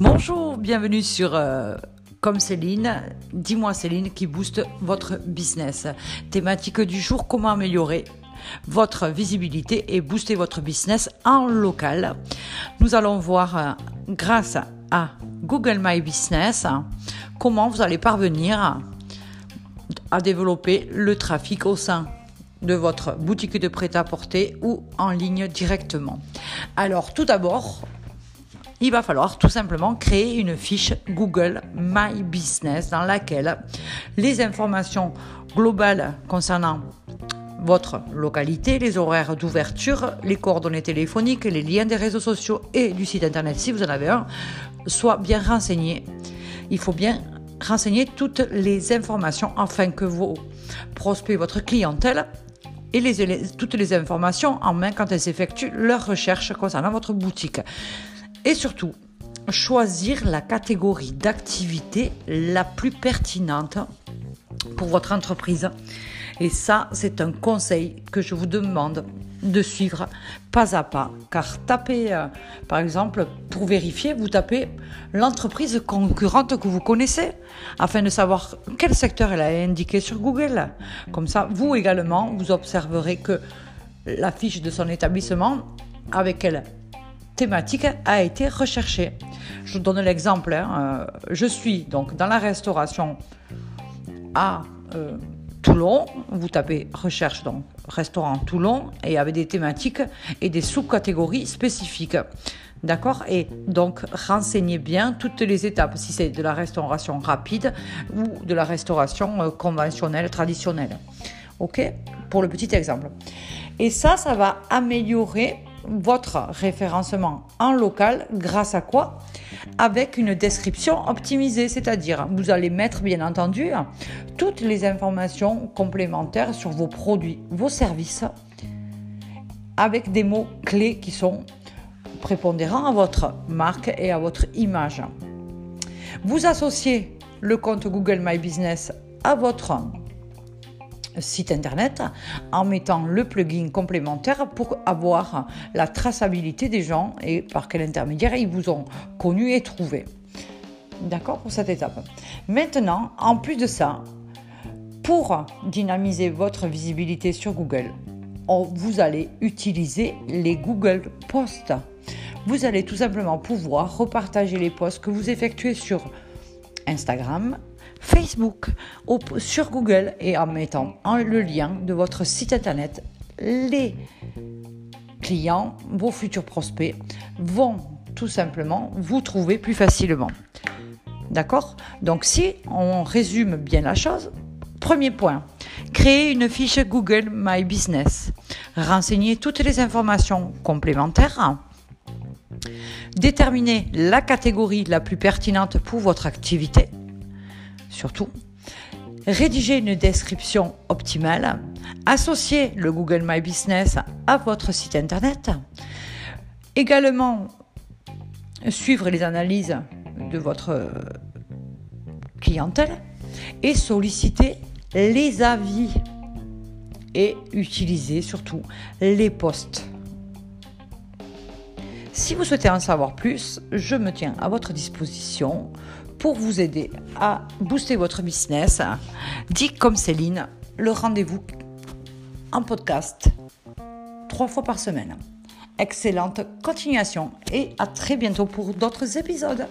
Bonjour, bienvenue sur euh, Comme Céline. Dis-moi Céline qui booste votre business. Thématique du jour, comment améliorer votre visibilité et booster votre business en local. Nous allons voir euh, grâce à Google My Business comment vous allez parvenir à développer le trafic au sein de votre boutique de prêt-à-porter ou en ligne directement. Alors tout d'abord, il va falloir tout simplement créer une fiche Google My Business dans laquelle les informations globales concernant votre localité, les horaires d'ouverture, les coordonnées téléphoniques, les liens des réseaux sociaux et du site internet si vous en avez un, soient bien renseignés. Il faut bien renseigner toutes les informations afin que vos prospects, votre clientèle et les, toutes les informations en main quand elles effectuent leur recherche concernant votre boutique. Et surtout, choisir la catégorie d'activité la plus pertinente pour votre entreprise. Et ça, c'est un conseil que je vous demande de suivre pas à pas. Car tapez, euh, par exemple, pour vérifier, vous tapez l'entreprise concurrente que vous connaissez afin de savoir quel secteur elle a indiqué sur Google. Comme ça, vous également, vous observerez que la fiche de son établissement, avec quelle thématique, a été recherchée. Je vous donne l'exemple. Hein, euh, je suis donc dans la restauration à euh, Toulon, vous tapez recherche donc restaurant Toulon et avec des thématiques et des sous-catégories spécifiques. D'accord? Et donc renseignez bien toutes les étapes, si c'est de la restauration rapide ou de la restauration euh, conventionnelle, traditionnelle. OK? Pour le petit exemple. Et ça, ça va améliorer votre référencement en local grâce à quoi? Avec une description optimisée, c'est-à-dire vous allez mettre bien entendu toutes les informations complémentaires sur vos produits, vos services, avec des mots clés qui sont prépondérants à votre marque et à votre image. Vous associez le compte Google My Business à votre site internet en mettant le plugin complémentaire pour avoir la traçabilité des gens et par quel intermédiaire ils vous ont connu et trouvé. D'accord pour cette étape. Maintenant, en plus de ça, pour dynamiser votre visibilité sur Google, vous allez utiliser les Google Posts. Vous allez tout simplement pouvoir repartager les posts que vous effectuez sur Instagram, Facebook, sur Google et en mettant le lien de votre site internet, les clients, vos futurs prospects vont tout simplement vous trouver plus facilement. D'accord? Donc si on résume bien la chose, premier point, créer une fiche Google My Business, renseigner toutes les informations complémentaires, déterminer la catégorie la plus pertinente pour votre activité, surtout. Rédiger une description optimale. Associer le Google My Business à votre site internet. Également, suivre les analyses de votre clientèle et solliciter les avis et utiliser surtout les posts. Si vous souhaitez en savoir plus, je me tiens à votre disposition pour vous aider à booster votre business. Dit comme Céline, le rendez-vous en podcast trois fois par semaine. Excellente continuation et à très bientôt pour d'autres épisodes.